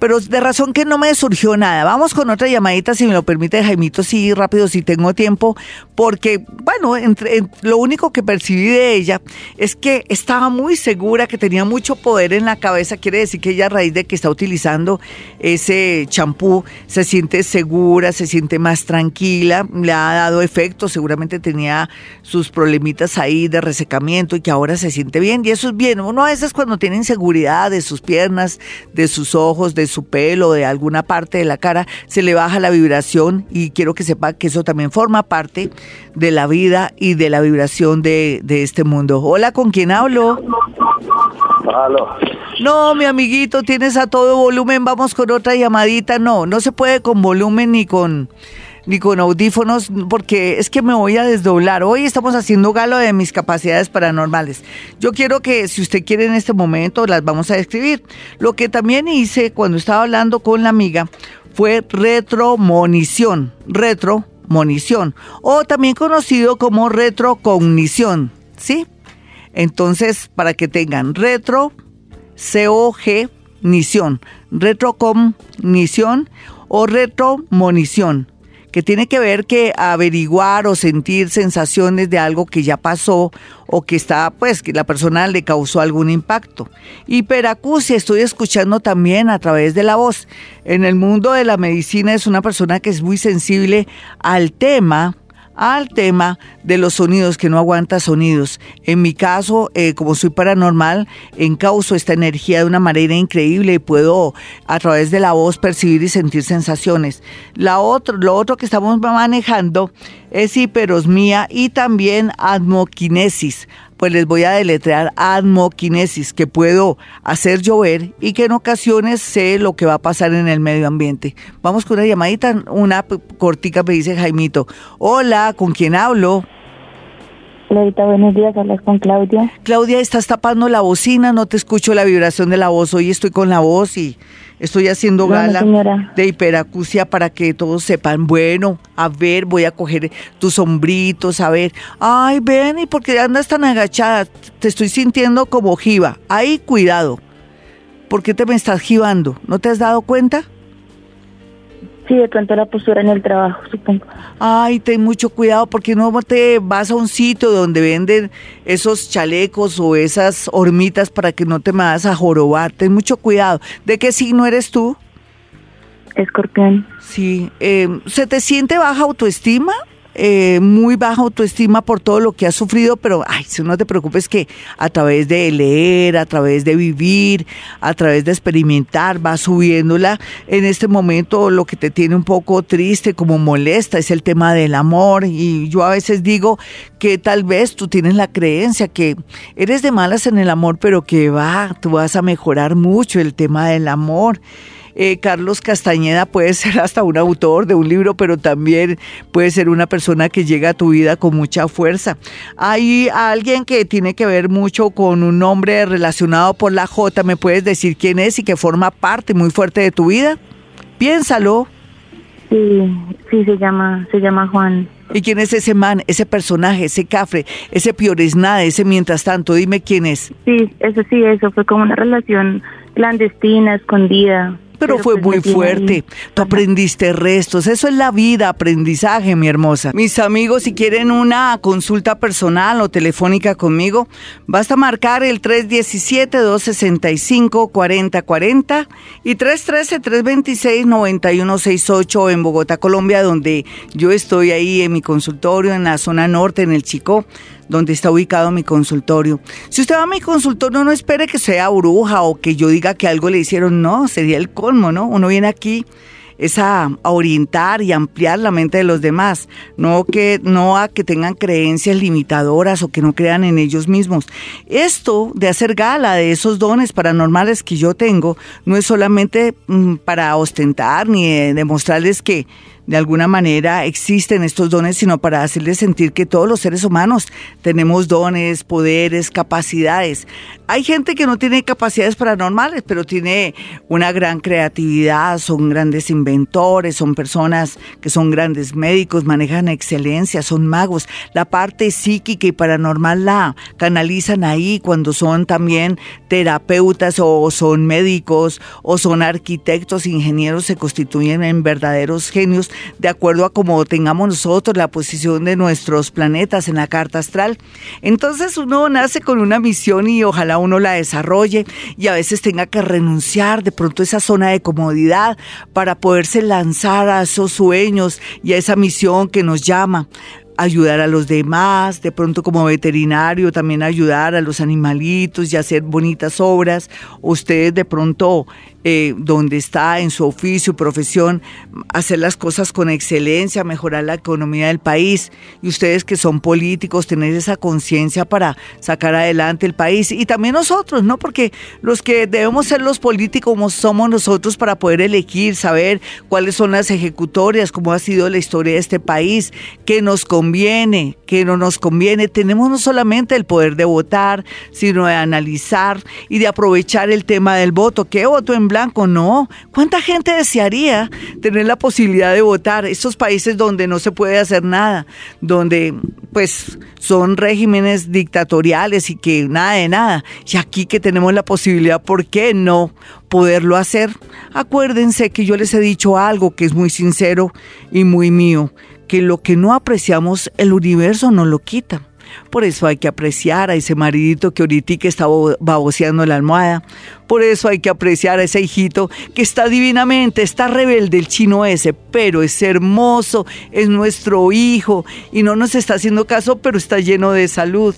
Pero de razón que no me surgió nada. Vamos con otra llamadita, si me lo permite, Jaimito, sí, rápido, si tengo tiempo, porque, bueno, entre, en- lo único que percibí de ella es que estaba muy segura, que tenía mucho poder en la cabeza, quiere decir que ella a raíz de que está utilizando ese champú, se siente segura, se siente más tranquila, le ha dado efecto, seguramente tenía sus problemitas ahí de resecamiento y que ahora se siente bien, y eso es bien, uno a veces cuando tiene inseguridad de sus piernas, de sus ojos, de su pelo, de alguna parte de la cara, se le baja la vibración y quiero que sepa que eso también forma parte de la vida y de la vibración de, de este mundo. Hola, ¿con quién hablo? Aló. No, mi amiguito, tienes a todo volumen, vamos con otra llamadita. No, no se puede con volumen ni con ni con audífonos porque es que me voy a desdoblar. Hoy estamos haciendo galo de mis capacidades paranormales. Yo quiero que si usted quiere en este momento las vamos a describir. Lo que también hice cuando estaba hablando con la amiga fue retromonición, retromonición o también conocido como retrocognición, ¿sí? Entonces, para que tengan retro cognición, retrocognición o retromonición, que tiene que ver que averiguar o sentir sensaciones de algo que ya pasó o que está, pues, que la persona le causó algún impacto. Hiperacusia, estoy escuchando también a través de la voz. En el mundo de la medicina es una persona que es muy sensible al tema al tema de los sonidos, que no aguanta sonidos. En mi caso, eh, como soy paranormal, encauso esta energía de una manera increíble y puedo a través de la voz percibir y sentir sensaciones. La otro, lo otro que estamos manejando es hiperosmía y también admoquinesis pues les voy a deletrear admoquinesis, que puedo hacer llover y que en ocasiones sé lo que va a pasar en el medio ambiente. Vamos con una llamadita, una cortica me dice Jaimito. Hola, ¿con quién hablo? Clarita, buenos días, hablas con Claudia. Claudia, estás tapando la bocina, no te escucho la vibración de la voz, hoy estoy con la voz y Estoy haciendo gala de hiperacusia para que todos sepan, bueno, a ver, voy a coger tus sombritos, a ver, ay, ven, ¿y por qué andas tan agachada? Te estoy sintiendo como jiba. Ahí, cuidado. ¿Por qué te me estás jibando? ¿No te has dado cuenta? Sí, de pronto la postura en el trabajo, supongo. Ay, ten mucho cuidado porque no te vas a un sitio donde venden esos chalecos o esas hormitas para que no te vas a jorobar. Ten mucho cuidado. ¿De qué signo eres tú? Escorpión. Sí. Eh, ¿Se te siente baja autoestima? Eh, muy baja autoestima por todo lo que has sufrido, pero ay, si no te preocupes que a través de leer, a través de vivir, a través de experimentar, va subiéndola. En este momento lo que te tiene un poco triste, como molesta, es el tema del amor. Y yo a veces digo que tal vez tú tienes la creencia que eres de malas en el amor, pero que va, tú vas a mejorar mucho el tema del amor. Eh, Carlos Castañeda puede ser hasta un autor de un libro, pero también puede ser una persona que llega a tu vida con mucha fuerza. Hay alguien que tiene que ver mucho con un nombre relacionado por la J. ¿Me puedes decir quién es y que forma parte muy fuerte de tu vida? Piénsalo. Sí, sí, se llama, se llama Juan. ¿Y quién es ese man, ese personaje, ese cafre, ese pioresnade, ese mientras tanto? Dime quién es. Sí, eso sí, eso fue como una relación clandestina, escondida pero, fue pues muy fuerte. Tú aprendiste restos. Eso es la vida, aprendizaje, mi hermosa. Mis amigos, si quieren una consulta personal o telefónica conmigo, basta marcar el 317-265-4040 y 313-326-9168 en Bogotá, Colombia, donde yo estoy ahí en mi consultorio en la zona norte, en el Chico donde está ubicado mi consultorio. Si usted va a mi consultorio, no espere que sea bruja o que yo diga que algo le hicieron, no, sería el colmo, ¿no? Uno viene aquí es a, orientar y ampliar la mente de los demás, no que no a que tengan creencias limitadoras o que no crean en ellos mismos. Esto de hacer gala de esos dones paranormales que yo tengo no es solamente mm, para ostentar ni demostrarles que de alguna manera existen estos dones, sino para hacerles sentir que todos los seres humanos tenemos dones, poderes, capacidades. Hay gente que no tiene capacidades paranormales, pero tiene una gran creatividad, son grandes inventores, son personas que son grandes médicos, manejan excelencia, son magos. La parte psíquica y paranormal la canalizan ahí cuando son también terapeutas o son médicos o son arquitectos, ingenieros, se constituyen en verdaderos genios de acuerdo a cómo tengamos nosotros la posición de nuestros planetas en la carta astral. Entonces uno nace con una misión y ojalá uno la desarrolle y a veces tenga que renunciar de pronto a esa zona de comodidad para poderse lanzar a esos sueños y a esa misión que nos llama ayudar a los demás, de pronto como veterinario también ayudar a los animalitos y hacer bonitas obras. Ustedes de pronto eh, donde está en su oficio, profesión, hacer las cosas con excelencia, mejorar la economía del país. Y ustedes que son políticos, tener esa conciencia para sacar adelante el país. Y también nosotros, ¿no? Porque los que debemos ser los políticos somos nosotros para poder elegir, saber cuáles son las ejecutorias, cómo ha sido la historia de este país, qué nos conviene, qué no nos conviene. Tenemos no solamente el poder de votar, sino de analizar y de aprovechar el tema del voto. ¿Qué voto en blanco. No. ¿Cuánta gente desearía tener la posibilidad de votar? Estos países donde no se puede hacer nada, donde pues son regímenes dictatoriales y que nada de nada. Y aquí que tenemos la posibilidad, ¿por qué no poderlo hacer? Acuérdense que yo les he dicho algo que es muy sincero y muy mío, que lo que no apreciamos el universo nos lo quita. Por eso hay que apreciar a ese maridito que ahorita está baboseando la almohada. Por eso hay que apreciar a ese hijito que está divinamente, está rebelde el chino ese, pero es hermoso, es nuestro hijo y no nos está haciendo caso, pero está lleno de salud.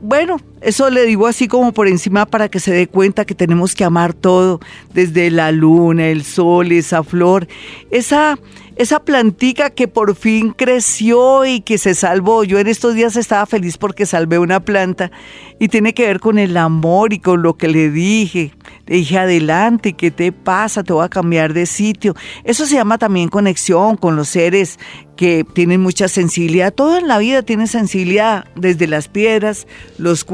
Bueno, eso le digo así como por encima para que se dé cuenta que tenemos que amar todo, desde la luna, el sol, esa flor, esa esa plantica que por fin creció y que se salvó. Yo en estos días estaba feliz porque salvé una planta y tiene que ver con el amor y con lo que le dije. Le dije, adelante, ¿qué te pasa? Te voy a cambiar de sitio. Eso se llama también conexión con los seres que tienen mucha sensibilidad. Todo en la vida tiene sensibilidad, desde las piedras, los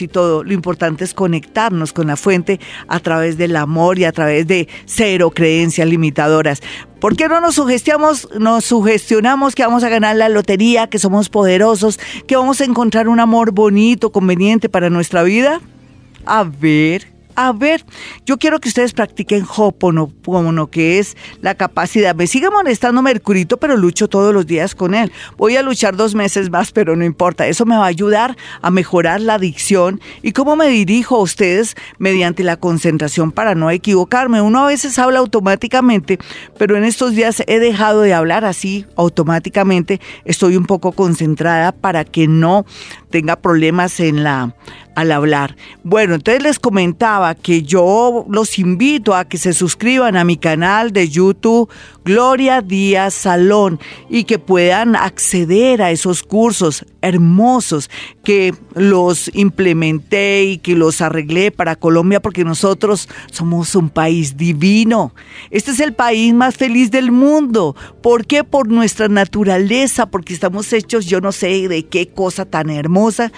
y todo. Lo importante es conectarnos con la fuente a través del amor y a través de cero creencias limitadoras. ¿Por qué no nos sugestionamos, nos sugestionamos que vamos a ganar la lotería, que somos poderosos, que vamos a encontrar un amor bonito, conveniente para nuestra vida? A ver, a ver, yo quiero que ustedes practiquen Hoponopono, que es la capacidad. Me sigue molestando Mercurito, pero lucho todos los días con él. Voy a luchar dos meses más, pero no importa. Eso me va a ayudar a mejorar la adicción y cómo me dirijo a ustedes mediante la concentración para no equivocarme. Uno a veces habla automáticamente, pero en estos días he dejado de hablar así automáticamente. Estoy un poco concentrada para que no tenga problemas en la al hablar. Bueno, entonces les comentaba que yo los invito a que se suscriban a mi canal de YouTube Gloria Díaz Salón y que puedan acceder a esos cursos hermosos que los implementé y que los arreglé para Colombia porque nosotros somos un país divino. Este es el país más feliz del mundo. ¿Por qué? Por nuestra naturaleza, porque estamos hechos yo no sé de qué cosa tan hermosa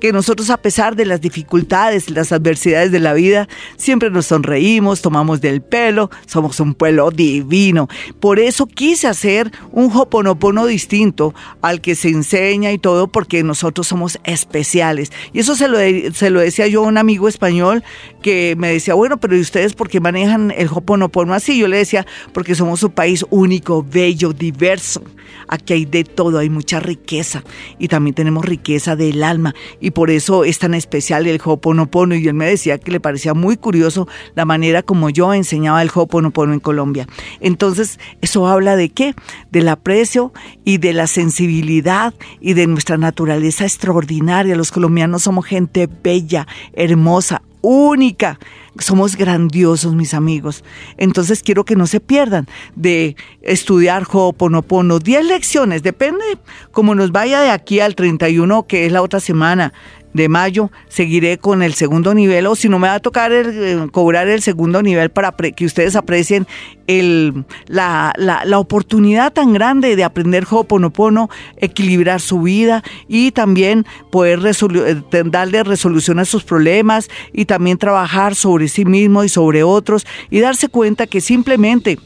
que nosotros a pesar de las dificultades, las adversidades de la vida, siempre nos sonreímos, tomamos del pelo, somos un pueblo divino. Por eso quise hacer un hoponopono distinto al que se enseña y todo, porque nosotros somos especiales. Y eso se lo, se lo decía yo a un amigo español que me decía, bueno, pero ¿y ustedes por qué manejan el hoponopono así? Yo le decía, porque somos un país único, bello, diverso. Aquí hay de todo, hay mucha riqueza y también tenemos riqueza del alma y por eso es tan especial el Hoponopono y él me decía que le parecía muy curioso la manera como yo enseñaba el Hoponopono en Colombia. Entonces, eso habla de qué? Del aprecio y de la sensibilidad y de nuestra naturaleza extraordinaria. Los colombianos somos gente bella, hermosa, única. Somos grandiosos, mis amigos. Entonces quiero que no se pierdan de estudiar Ho'oponopono. 10 lecciones, depende cómo nos vaya de aquí al 31, que es la otra semana de mayo seguiré con el segundo nivel o si no me va a tocar eh, cobrar el segundo nivel para que ustedes aprecien el, la, la, oportunidad tan grande de aprender Ho'oponopono, equilibrar su vida y también poder eh, darle resolución a sus problemas y también trabajar sobre sí mismo y sobre otros y darse cuenta que simplemente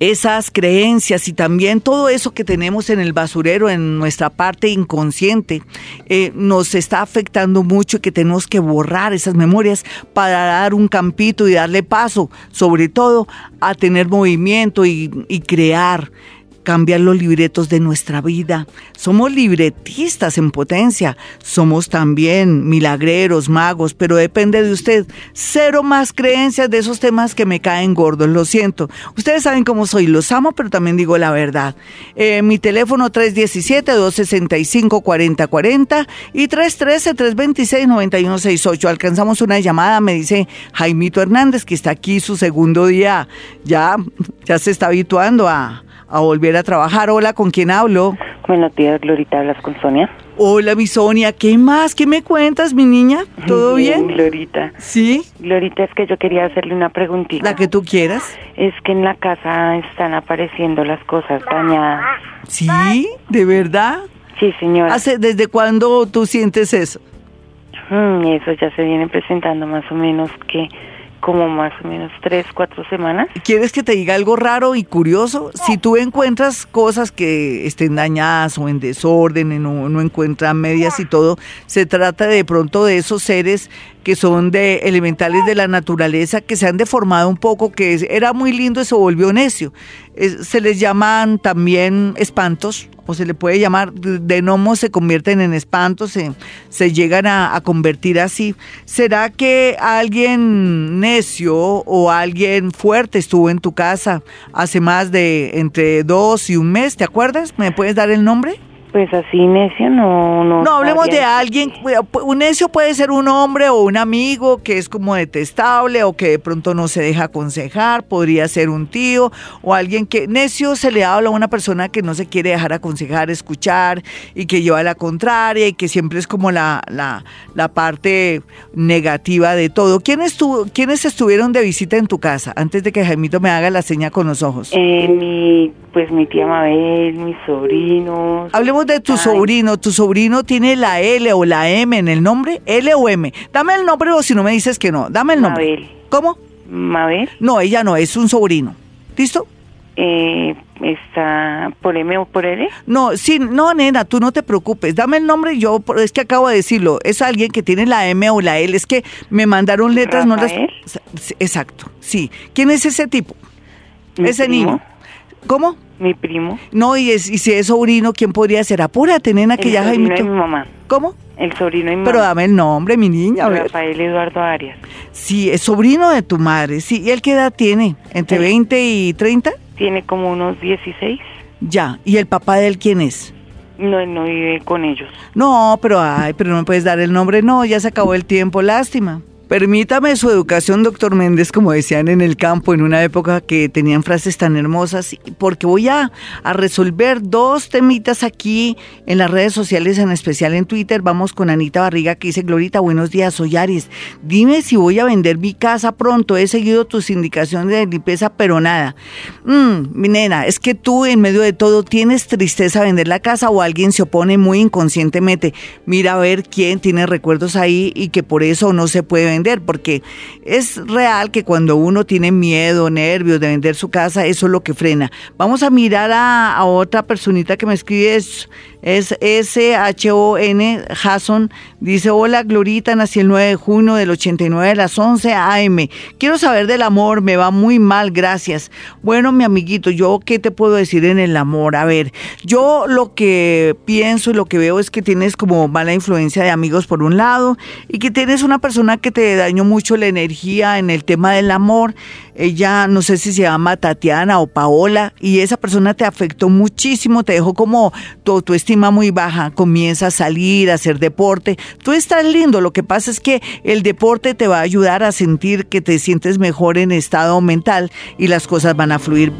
esas creencias y también todo eso que tenemos en el basurero, en nuestra parte inconsciente, eh, nos está afectando mucho y que tenemos que borrar esas memorias para dar un campito y darle paso, sobre todo, a tener movimiento y, y crear cambiar los libretos de nuestra vida. Somos libretistas en potencia, somos también milagreros, magos, pero depende de usted. Cero más creencias de esos temas que me caen gordos, lo siento. Ustedes saben cómo soy, los amo, pero también digo la verdad. Eh, mi teléfono 317-265-4040 y 313-326-9168. Alcanzamos una llamada, me dice Jaimito Hernández, que está aquí su segundo día, ya, ya se está habituando a a volver a trabajar. Hola, ¿con quién hablo? Buenos días, Glorita, hablas con Sonia. Hola, mi Sonia, ¿qué más? ¿Qué me cuentas, mi niña? ¿Todo bien? bien? Glorita. ¿Sí? Glorita, es que yo quería hacerle una preguntita. La que tú quieras. Es que en la casa están apareciendo las cosas dañadas. ¿Sí? ¿De verdad? Sí, señora. ¿Hace, ¿Desde cuándo tú sientes eso? Mm, eso ya se viene presentando más o menos que como más o menos tres, cuatro semanas. ¿Quieres que te diga algo raro y curioso? Si tú encuentras cosas que estén dañadas o en desorden, no, no encuentran medias y todo, se trata de pronto de esos seres que son de elementales de la naturaleza que se han deformado un poco, que era muy lindo y se volvió necio. se les llaman también espantos, o se le puede llamar, de gnomos se convierten en espantos, se, se llegan a, a, convertir así. ¿Será que alguien necio o alguien fuerte estuvo en tu casa hace más de entre dos y un mes? ¿Te acuerdas? ¿Me puedes dar el nombre? Pues así necio no... No, no hablemos de alguien, un necio puede ser un hombre o un amigo que es como detestable o que de pronto no se deja aconsejar, podría ser un tío o alguien que necio se le habla a una persona que no se quiere dejar aconsejar, escuchar y que lleva la contraria y que siempre es como la, la, la parte negativa de todo. ¿Quién estuvo, ¿Quiénes estuvieron de visita en tu casa antes de que Jaimito me haga la seña con los ojos? Eh, mi, pues mi tía Mabel, mis sobrinos. Hablemos de tu sobrino. ¿Tu sobrino tiene la L o la M en el nombre? ¿L o M? Dame el nombre o si no me dices que no. Dame el nombre. Mabel. ¿Cómo? Mabel. No, ella no, es un sobrino. ¿Listo? Eh, ¿Está por M o por L? No, sí, no, nena, tú no te preocupes. Dame el nombre, yo es que acabo de decirlo. Es alguien que tiene la M o la L. Es que me mandaron letras, no las. Exacto, sí. ¿Quién es ese tipo? ese niño. ¿Cómo? Mi primo. No, y, es, y si es sobrino, ¿quién podría ser? Apúrate, nena, que ya. El sobrino de mi mamá. ¿Cómo? El sobrino de mi mamá. Pero dame el nombre, mi niña. Rafael Eduardo Arias. Sí, es sobrino de tu madre. Sí, ¿y él qué edad tiene? ¿Entre 20 y 30? Tiene como unos 16. Ya, ¿y el papá de él quién es? No, él no vive con ellos. No, pero ay, pero no me puedes dar el nombre. No, ya se acabó el tiempo, lástima. Permítame su educación, doctor Méndez, como decían en el campo en una época que tenían frases tan hermosas, porque voy a, resolver dos temitas aquí en las redes sociales, en especial en Twitter. Vamos con Anita Barriga que dice, Glorita, buenos días, soy Aries. Dime si voy a vender mi casa pronto. He seguido tus indicaciones de limpieza, pero nada. Mm, nena, es que tú en medio de todo tienes tristeza a vender la casa o alguien se opone muy inconscientemente. Mira a ver quién tiene recuerdos ahí y que por eso no se puede vender porque es real que cuando uno tiene miedo, nervios de vender su casa, eso es lo que frena. Vamos a mirar a, otra personita que me escribe, es, es S-H-O-N, Jason, dice, hola Glorita, nací el 9 de junio del 89 a las 11 a.m. Quiero saber del amor, me va muy mal, gracias. Bueno, mi amiguito, yo qué te puedo decir en el amor? A ver, yo lo que pienso y lo que veo es que tienes como mala influencia de amigos por un lado y que tienes una persona que te dañó mucho la energía en el tema del amor. Ella, no sé si se llama Tatiana o Paola, y esa persona te afectó muchísimo, te dejó como tu, tu estima muy baja. Comienza a salir, a hacer deporte. Tú estás lindo, lo que pasa es que el deporte te va a ayudar a sentir que te sientes mejor en estado mental y las cosas van a fluir